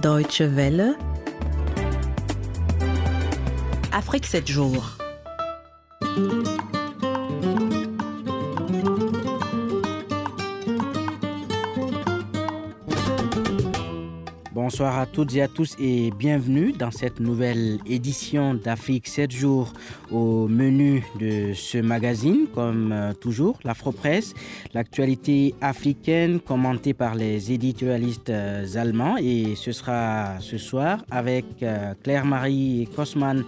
Deutsche Welle. Afrique 7 jours. Bonsoir à toutes et à tous et bienvenue dans cette nouvelle édition d'Afrique 7 jours au menu de ce magazine, comme euh, toujours, l'Afro-Presse, l'actualité africaine commentée par les éditorialistes euh, allemands. Et ce sera ce soir avec euh, Claire-Marie Kosman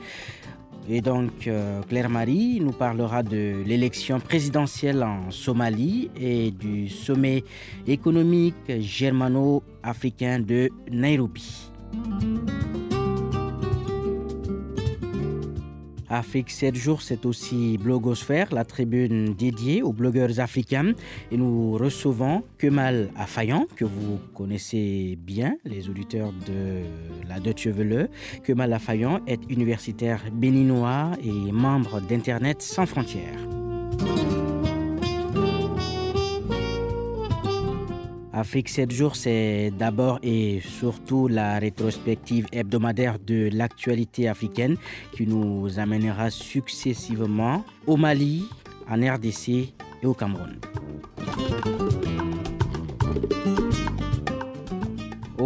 et donc, Claire Marie nous parlera de l'élection présidentielle en Somalie et du sommet économique germano-africain de Nairobi. Afrique 7 jours, c'est aussi Blogosphère, la tribune dédiée aux blogueurs africains. Et nous recevons Kemal Afayan, que vous connaissez bien, les auditeurs de la Deutsche Welle. Kemal Afayan est universitaire béninois et membre d'Internet sans frontières. Afrique 7 jours, c'est d'abord et surtout la rétrospective hebdomadaire de l'actualité africaine qui nous amènera successivement au Mali, en RDC et au Cameroun.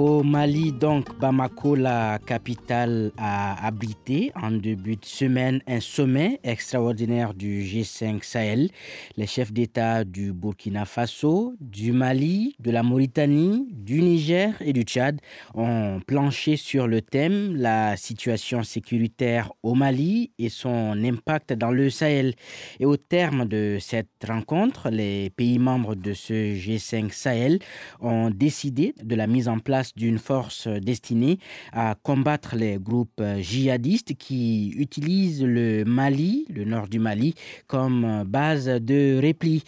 Au Mali, donc, Bamako, la capitale, a abrité en début de semaine un sommet extraordinaire du G5 Sahel. Les chefs d'État du Burkina Faso, du Mali, de la Mauritanie, du Niger et du Tchad ont planché sur le thème la situation sécuritaire au Mali et son impact dans le Sahel. Et au terme de cette rencontre, les pays membres de ce G5 Sahel ont décidé de la mise en place d'une force destinée à combattre les groupes djihadistes qui utilisent le Mali, le nord du Mali, comme base de repli.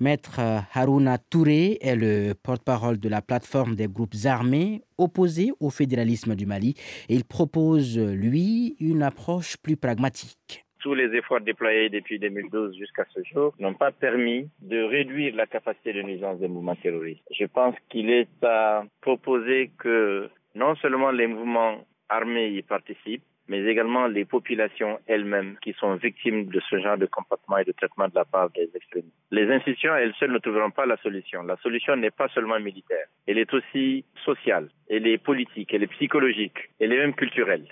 Maître Haruna Touré est le porte-parole de la plateforme des groupes armés opposés au fédéralisme du Mali et il propose, lui, une approche plus pragmatique tous les efforts déployés depuis 2012 jusqu'à ce jour n'ont pas permis de réduire la capacité de nuisance des mouvements terroristes. Je pense qu'il est à proposer que non seulement les mouvements armés y participent, mais également les populations elles-mêmes qui sont victimes de ce genre de comportement et de traitement de la part des extrémistes. Les institutions elles seules ne trouveront pas la solution. La solution n'est pas seulement militaire, elle est aussi sociale, elle est politique, elle est psychologique, elle est même culturelle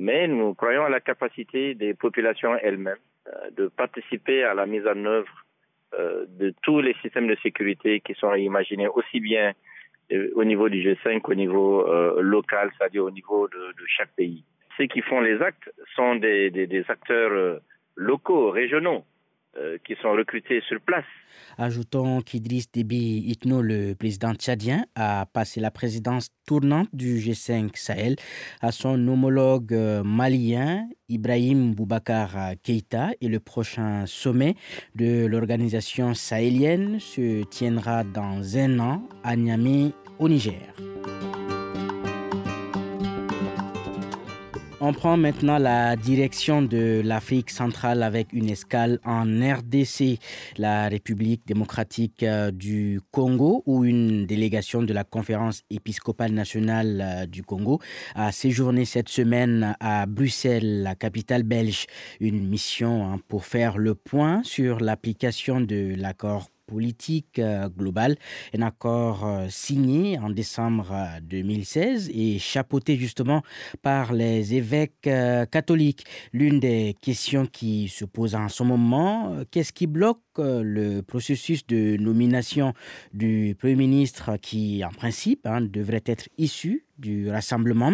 mais nous croyons à la capacité des populations elles-mêmes euh, de participer à la mise en œuvre euh, de tous les systèmes de sécurité qui sont imaginés aussi bien euh, au niveau du G5 qu'au niveau local, c'est-à-dire au niveau de, chaque pays. Ceux qui font les actes sont des acteurs locaux, régionaux. Euh, qui sont recrutés sur place. Ajoutons qu'Idriss Déby Itno, le président tchadien, a passé la présidence tournante du G5 Sahel à son homologue euh, malien Ibrahim Boubacar Keïta et le prochain sommet de l'organisation sahélienne se tiendra dans un an à Niamey au Niger. On prend maintenant la direction de l'Afrique centrale avec une escale en RDC, la République démocratique euh, du Congo, où une délégation de la conférence épiscopale nationale euh, du Congo a séjourné cette semaine à Bruxelles, la capitale belge. Une mission hein, pour faire le point sur l'application de l'accord politique euh, globale, un accord euh, signé en décembre 2016 euh, et chapeauté justement par les évêques catholiques. L'une des questions qui se pose en ce moment, qu'est-ce qui bloque le processus de nomination du Premier ministre qui, en principe, hein, devrait être issu du rassemblement.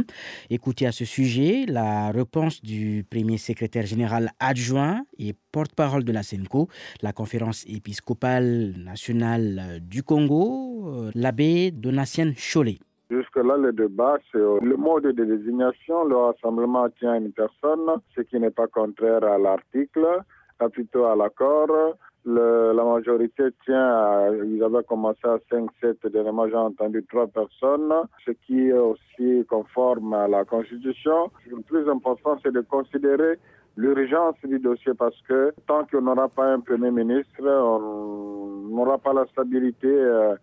Écoutez à ce sujet la réponse du premier secrétaire général adjoint et porte-parole de la SENCO, la conférence épiscopale nationale du Congo, euh, l'abbé Donatien Cholet. Jusque-là, le débat, c'est le mode de désignation. Le rassemblement tient une personne, ce qui n'est pas contraire à l'article, plutôt à l'accord la majorité tient à, ils avaient commencé à 5-7, dernièrement j'ai entendu trois personnes, ce qui est aussi conforme à la Constitution. Le plus important, c'est de considérer l'urgence du dossier parce que tant qu'on n'aura pas un Premier ministre, on n'aura pas la stabilité euh,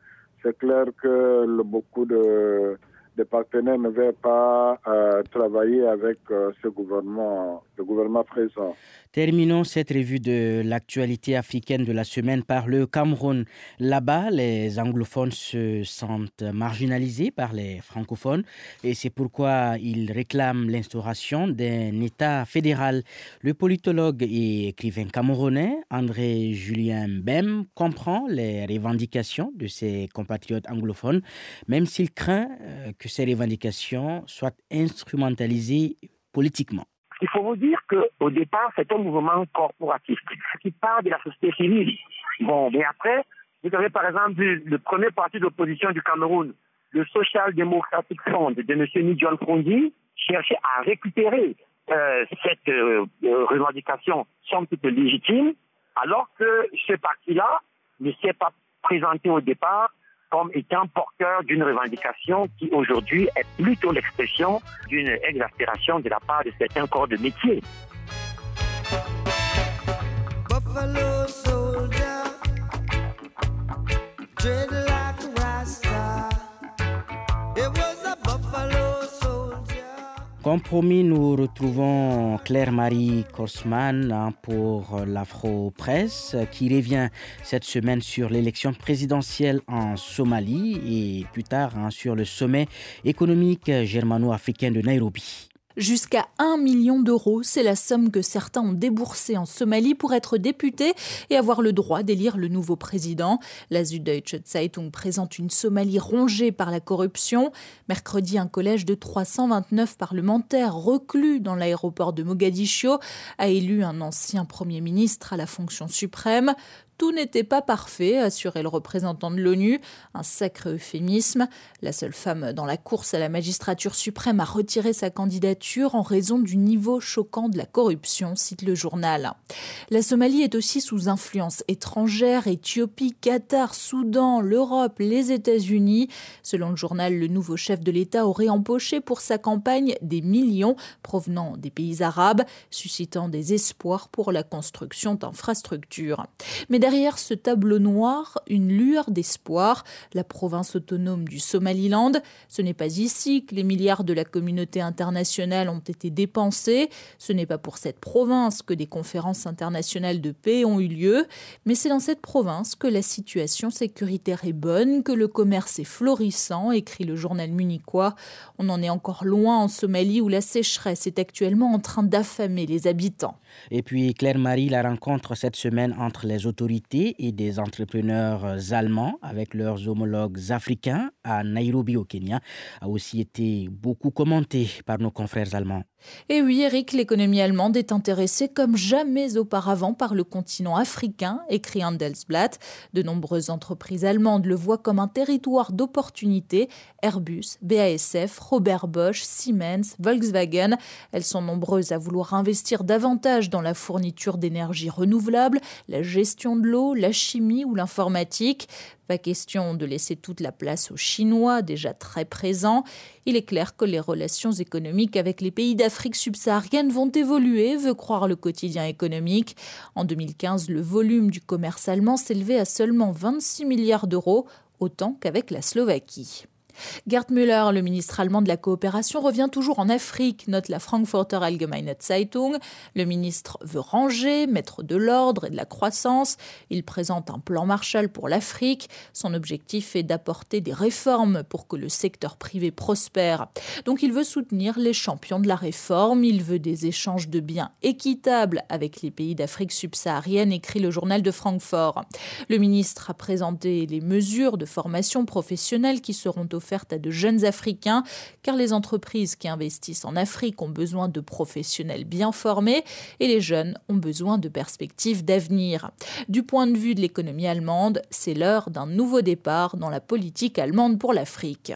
c'est clair que beaucoup de, partenaires ne veulent pas euh, travailler avec euh, ce gouvernement, le gouvernement présent. Terminons cette revue de l'actualité africaine de la semaine par le Cameroun. Là-bas, les anglophones se sentent marginalisés par les francophones et c'est pourquoi ils réclament l'instauration d'un État fédéral. Le politologue et écrivain camerounais André Julien Bem comprend les revendications de ses compatriotes anglophones, même s'il craint euh, que ces revendications soient instrumentalisées politiquement. Il faut vous dire qu'au départ, c'est un mouvement corporatiste qui part de la société civile. Bon, mais après, vous avez par exemple le premier parti d'opposition du Cameroun, le Social Democratic Front de M. Nidjon Fondi, cherchait à récupérer euh, cette euh, euh, revendication somme toute légitime, alors que ce parti-là ne s'est pas présenté au départ comme étant porteur d'une revendication qui aujourd'hui est plutôt l'expression d'une exaspération de la part de certains corps de métier. Comme promis, nous retrouvons Claire-Marie Korsman hein, pour l'Afro-Presse qui revient cette semaine sur l'élection présidentielle en Somalie et plus tard hein, sur le sommet économique germano-africain de Nairobi. Jusqu'à 1 million d'euros, c'est la somme que certains ont déboursée en Somalie pour être députés et avoir le droit d'élire le nouveau président. La Süddeutsche Zeitung présente une Somalie rongée par la corruption. Mercredi, un collège de 329 parlementaires reclus dans l'aéroport de Mogadiscio a élu un ancien Premier ministre à la fonction suprême. Tout n'était pas parfait, assurait le représentant de l'ONU, un sacré euphémisme. La seule femme dans la course à la magistrature suprême a retiré sa candidature en raison du niveau choquant de la corruption, cite le journal. La Somalie est aussi sous influence étrangère, Éthiopie, Qatar, Soudan, l'Europe, les États-Unis. Selon le journal, le nouveau chef de l'État aurait empoché pour sa campagne des millions provenant des pays arabes, suscitant des espoirs pour la construction d'infrastructures. Mais derrière ce tableau noir, une lueur d'espoir, la province autonome du Somaliland. Ce n'est pas ici que les milliards de la communauté internationale ont été dépensés, ce n'est pas pour cette province que des conférences internationales de paix ont eu lieu, mais c'est dans cette province que la situation sécuritaire est bonne, que le commerce est florissant, écrit le journal munichois. On en est encore loin en Somalie où la sécheresse est actuellement en train d'affamer les habitants. Et puis Claire-Marie, la rencontre cette semaine entre les autorités et des entrepreneurs allemands avec leurs homologues africains à Nairobi au Kenya a aussi été beaucoup commenté par nos confrères allemands. Et oui, Eric, l'économie allemande est intéressée comme jamais auparavant par le continent africain, écrit Handelsblatt. De nombreuses entreprises allemandes le voient comme un territoire d'opportunités. Airbus, BASF, Robert Bosch, Siemens, Volkswagen. Elles sont nombreuses à vouloir investir davantage dans la fourniture d'énergie renouvelable, la gestion de l'eau, la chimie ou l'informatique. Pas question de laisser toute la place aux Chinois, déjà très présents. Il est clair que les relations économiques avec les pays d'Afrique subsaharienne vont évoluer, veut croire le quotidien économique. En 2015, le volume du commerce allemand s'élevait à seulement 26 milliards d'euros, autant qu'avec la Slovaquie. Gerd Müller, le ministre allemand de la coopération, revient toujours en Afrique, note la Frankfurter Allgemeine Zeitung. Le ministre veut ranger, mettre de l'ordre et de la croissance. Il présente un plan Marshall pour l'Afrique. Son objectif est d'apporter des réformes pour que le secteur privé prospère. Donc il veut soutenir les champions de la réforme. Il veut des échanges de biens équitables avec les pays d'Afrique subsaharienne, écrit le journal de Francfort. Le ministre a présenté les mesures de formation professionnelle qui seront offertes offerte à de jeunes Africains, car les entreprises qui investissent en Afrique ont besoin de professionnels bien formés et les jeunes ont besoin de perspectives d'avenir. Du point de vue de l'économie allemande, c'est l'heure d'un nouveau départ dans la politique allemande pour l'Afrique.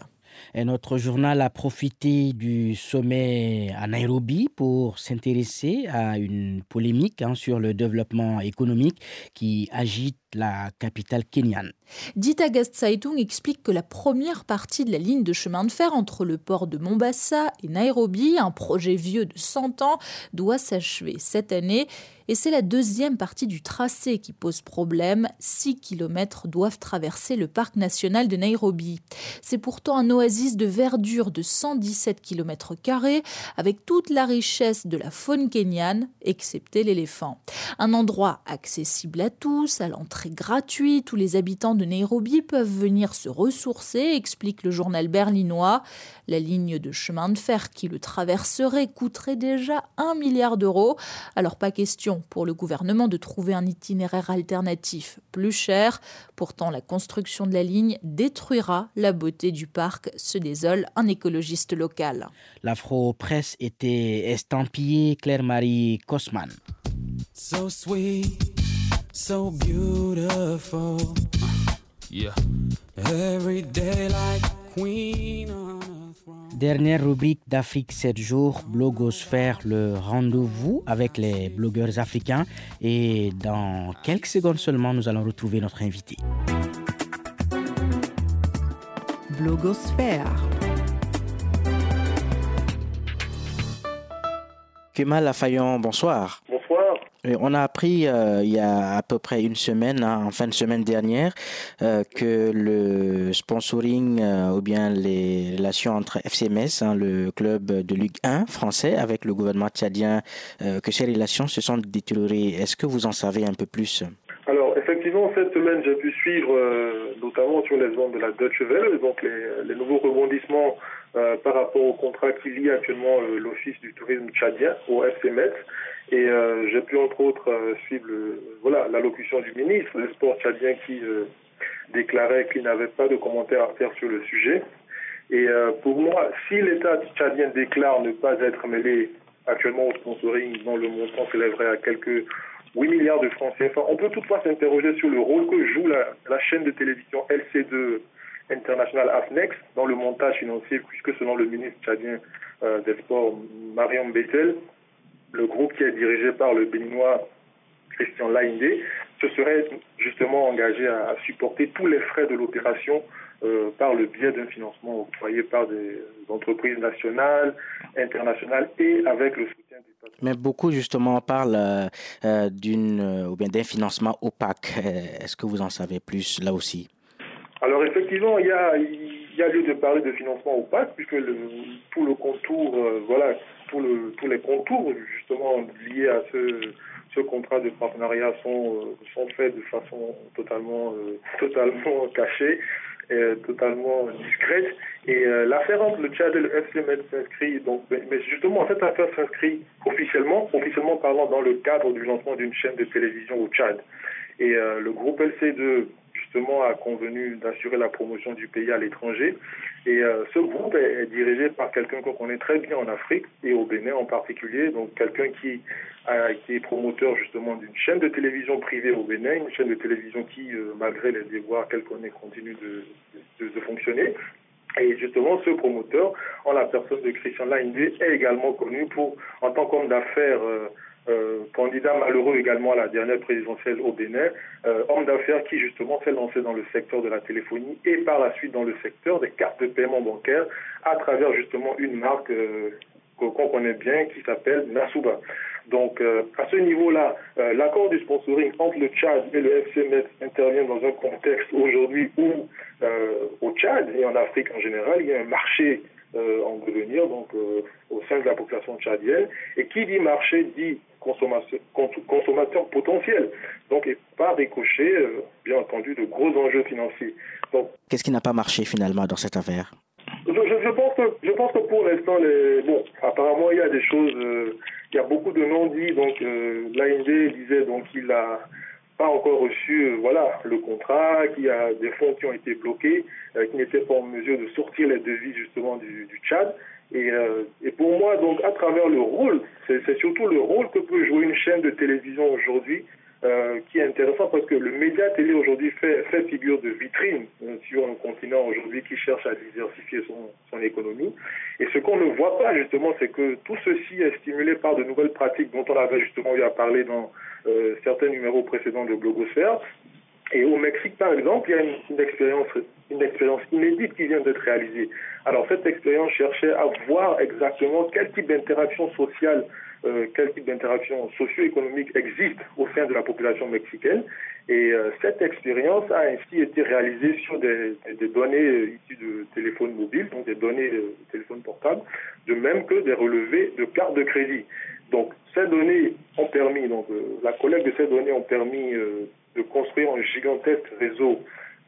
Notre journal a profité du sommet à Nairobi pour s'intéresser à une polémique hein, sur le développement économique qui agite la capitale kenyane. Dita Gastsaitung explique que la première partie de la ligne de chemin de fer entre le port de Mombasa et Nairobi, un projet vieux de 100 ans, doit s'achever cette année et c'est la deuxième partie du tracé qui pose problème. 6 km doivent traverser le parc national de Nairobi. C'est pourtant un oasis de verdure de 117 km, avec toute la richesse de la faune kenyane, excepté l'éléphant. Un endroit accessible à tous, à l'entrée gratuite, où les habitants de Nairobi peuvent venir se ressourcer, explique le journal berlinois. La ligne de chemin de fer qui le traverserait coûterait déjà un milliard d'euros. Alors pas question pour le gouvernement de trouver un itinéraire alternatif plus cher. Pourtant, la construction de la ligne détruira la beauté du parc, se désole un écologiste local. L'Afro-Presse était estampillée Claire-Marie. So sweet, so beautiful. Yeah. Every day like queen Dernière rubrique d'Afrique 7 jours, Blogosphère, le rendez-vous avec les blogueurs africains. Et dans quelques secondes seulement, nous allons retrouver notre invité. Blogosphère. Kemal Lafayon, bonsoir. On a appris euh, il y a à peu près une semaine, hein, en fin de semaine dernière, euh, que le sponsoring euh, ou bien les relations entre FCMS, hein, le club de Ligue 1 français, avec le gouvernement tchadien, que ces relations se sont détériorées. Est-ce que vous en savez un peu plus? Effectivement, cette semaine, j'ai pu suivre notamment sur les ondes de la Deutsche Welle, donc les, nouveaux rebondissements par rapport au contrat qui lie actuellement l'Office du tourisme tchadien au FCMS. Et euh, j'ai pu entre autres euh, suivre voilà l'allocution du ministre des Sports tchadien qui euh, déclarait qu'il n'avait pas de commentaires à faire sur le sujet. Et pour moi, si l'État tchadien déclare ne pas être mêlé actuellement au sponsoring dont le montant s'élèverait à quelques 8 milliards de francs CFA, on peut toutefois s'interroger sur le rôle que joue la, chaîne de télévision LC2 International AFNEX dans le montage financier, puisque selon le ministre tchadien des Sports, Mariam Betel, le groupe qui est dirigé par le béninois Christian Laindé se serait justement engagé à, supporter tous les frais de l'opération euh, par le biais d'un financement octroyé par des entreprises nationales, internationales et avec le soutien du patron. Mais beaucoup justement parlent euh, euh, d'une ou bien d'un financement opaque. Est-ce que vous en savez plus là aussi? Alors effectivement, il y a, il y a lieu de parler de financement opaque puisque le, tout le contour, voilà, le, tous les contours justement liés à ce, ce contrat de partenariat sont, sont faits de façon totalement, euh, totalement cachée totalement discrète. Et euh, l'affaire entre le Tchad et le FCMS s'inscrit donc, mais justement cette affaire s'inscrit officiellement, officiellement parlant dans le cadre du lancement d'une chaîne de télévision au Tchad. Et le groupe LC2 justement a convenu d'assurer la promotion du pays à l'étranger. Et euh, ce groupe est, dirigé par quelqu'un qu'on connaît très bien en Afrique et au Bénin en particulier, donc quelqu'un qui a été promoteur justement d'une chaîne de télévision privée au Bénin, une chaîne de télévision qui, euh, malgré les déboires qu'elle connaît, continue de, de, fonctionner. Et justement, ce promoteur, en la personne de Christian Laindé, est également connu pour, en tant qu'homme d'affaires, euh, euh, candidat malheureux également à la dernière présidentielle au Bénin, euh, homme d'affaires qui justement s'est lancé dans le secteur de la téléphonie et par la suite dans le secteur des cartes de paiement bancaire à travers justement une marque euh, qu'on connaît bien qui s'appelle Nasuba. Donc à ce niveau-là, l'accord du sponsoring entre le Tchad et le FCMS intervient dans un contexte aujourd'hui où au Tchad et en Afrique en général, il y a un marché en devenir donc au sein de la population tchadienne. Et qui dit marché dit consommateur, consommateur potentiel. Donc, et par décocher, euh, bien entendu, de gros enjeux financiers. Qu'est-ce qui n'a pas marché finalement dans cette affaire? je, je, pense que, je pense que pour l'instant, les... bon, apparemment, il y a des choses, euh, il y a beaucoup de non-dits. Donc, euh, l'AND disait donc qu'il n'a pas encore reçu euh, voilà, le contrat, qu'il y a des fonds qui ont été bloqués, qui n'étaient pas en mesure de sortir les devis justement du, du Tchad. Et, euh, et, pour moi, donc, à travers le rôle, c'est surtout le rôle que peut jouer une chaîne de télévision aujourd'hui euh, qui est intéressant parce que le média télé aujourd'hui fait, figure de vitrine euh, sur un continent aujourd'hui qui cherche à diversifier son, son économie. Et ce qu'on ne voit pas justement, c'est que tout ceci est stimulé par de nouvelles pratiques dont on avait justement eu à parler dans euh, certains numéros précédents de Blogosphère Et au Mexique, par exemple, il y a une, expérience, une expérience inédite qui vient d'être réalisée. Alors cette expérience cherchait à voir exactement quel type d'interaction sociale, euh, quel type d'interaction socio-économique existe au sein de la population mexicaine. Et euh, cette expérience a ainsi été réalisée sur des, des données issues de téléphones mobiles, donc des données de téléphones portables, de même que des relevés de cartes de crédit. Donc ces données ont permis, donc euh, la collecte de ces données ont permis de construire un gigantesque réseau,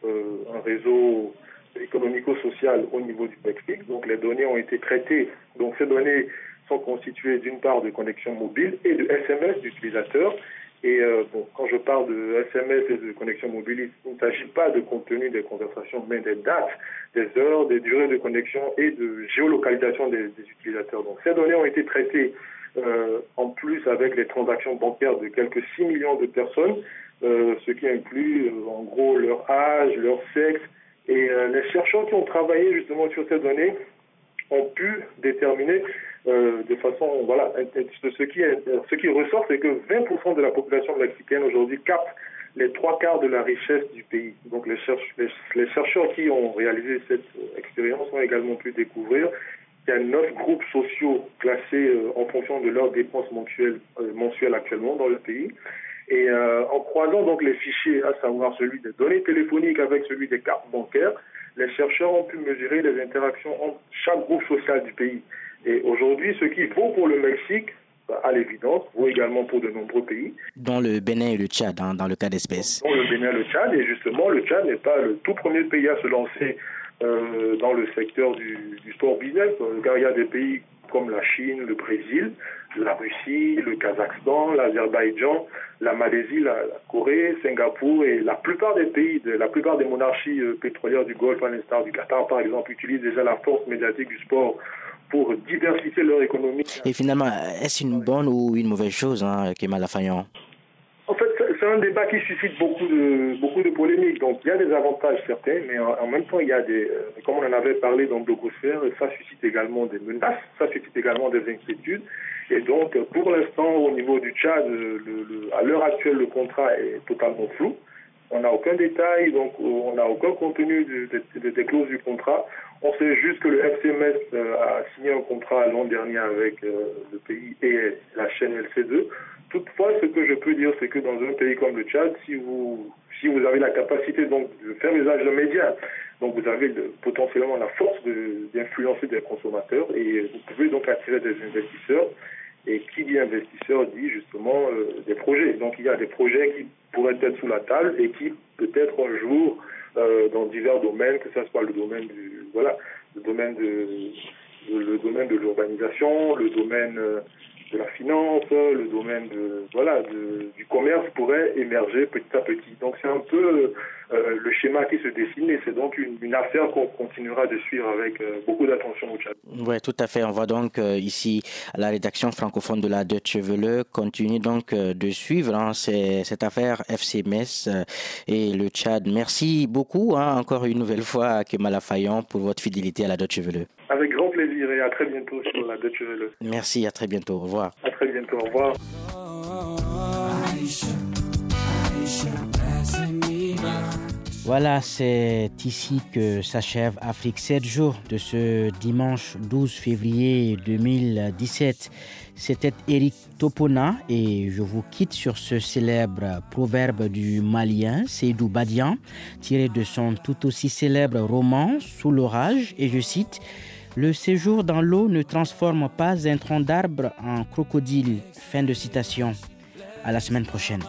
un réseau économico-social au niveau du Mexique. Donc les données ont été traitées. Donc ces données sont constituées d'une part de connexions mobiles et de SMS d'utilisateurs. Et euh, quand je parle de SMS et de connexion mobile, il ne s'agit pas de contenu des conversations, mais des dates, des heures, des durées de connexion et de géolocalisation des, utilisateurs. Donc ces données ont été traitées euh, en plus avec les transactions bancaires de quelques 6 millions de personnes, euh, ce qui inclut en gros leur âge, leur sexe, et les chercheurs qui ont travaillé justement sur ces données ont pu déterminer euh, de façon, voilà, ce qui, ressort, c'est que 20% de la population mexicaine aujourd'hui capte les trois quarts de la richesse du pays. Donc les, chercheurs qui ont réalisé cette expérience ont également pu découvrir qu'il y a neuf groupes sociaux classés euh, en fonction de leurs dépenses mensuelles, mensuelles actuellement dans le pays. Et euh, en croisant donc les fichiers, à savoir celui des données téléphoniques avec celui des cartes bancaires, les chercheurs ont pu mesurer les interactions entre chaque groupe social du pays. Et aujourd'hui, ce qui vaut pour le Mexique, bah, à l'évidence, vaut également pour de nombreux pays. Dans le Bénin et le Tchad, hein, dans le cas d'espèce. Dans le Bénin et le Tchad, et justement, le Tchad n'est pas le tout premier pays à se lancer euh, dans le secteur du, du sport business, car il y a des pays comme la Chine, le Brésil, la Russie, le Kazakhstan, l'Azerbaïdjan, la Malaisie, la, Corée, Singapour et la plupart des pays, de, la plupart des monarchies euh, pétrolières du Golfe, à l'instar du Qatar par exemple, utilisent déjà la force médiatique du sport pour diversifier leur économie. Et finalement, est-ce une bonne ou une mauvaise chose, hein, Kemal Afayan En fait, c'est un débat qui suscite beaucoup de, beaucoup de polémiques. Donc, il y a des avantages certains, mais en, même temps, il y a des, euh, comme on en avait parlé dans Blogosphère, ça suscite également des menaces, ça suscite également des inquiétudes. Et donc, pour l'instant, au niveau du Tchad, à l'heure actuelle, le contrat est totalement flou. On n'a aucun détail, donc on n'a aucun contenu des clauses du contrat. On sait juste que le FCMS euh, a signé un contrat l'an dernier avec euh, le pays et la chaîne LC2. Toutefois, ce que je peux dire, c'est que dans un pays comme le Tchad, si vous, si vous avez la capacité donc, de faire usage de médias, donc vous avez potentiellement la force d'influencer des consommateurs et vous pouvez donc attirer des investisseurs et qui dit investisseur dit justement euh, des projets. Donc il y a des projets qui pourraient être sous la table et qui peut-être un jour euh, dans divers domaines, que ce soit le domaine du voilà, le domaine de le domaine de l'urbanisation, le domaine euh, de la finance, le domaine de, voilà, du commerce pourrait émerger petit à petit. Donc c'est un peu euh, le schéma qui se dessine et c'est donc une, affaire qu'on continuera de suivre avec euh, beaucoup d'attention au Tchad. Oui, tout à fait. On va donc euh, ici la rédaction francophone de la Deutsche Welle continuer donc de suivre hein, cette affaire FC Metz et le Tchad. Merci beaucoup hein, encore une nouvelle fois à Kemal Fayon pour votre fidélité à la Deutsche Welle. Avec et à très bientôt sur la Deutsche Welle. Merci, à très bientôt. Au revoir. À très bientôt. Au revoir. Voilà, c'est ici que s'achève Afrique 7 jours de ce dimanche 12 février 2017. C'était Eric Topona et je vous quitte sur ce célèbre proverbe du Malien, Seydou Badian, tiré de son tout aussi célèbre roman Sous l'orage et je cite le séjour dans l'eau ne transforme pas un tronc d'arbre en crocodile. Fin de citation. À la semaine prochaine.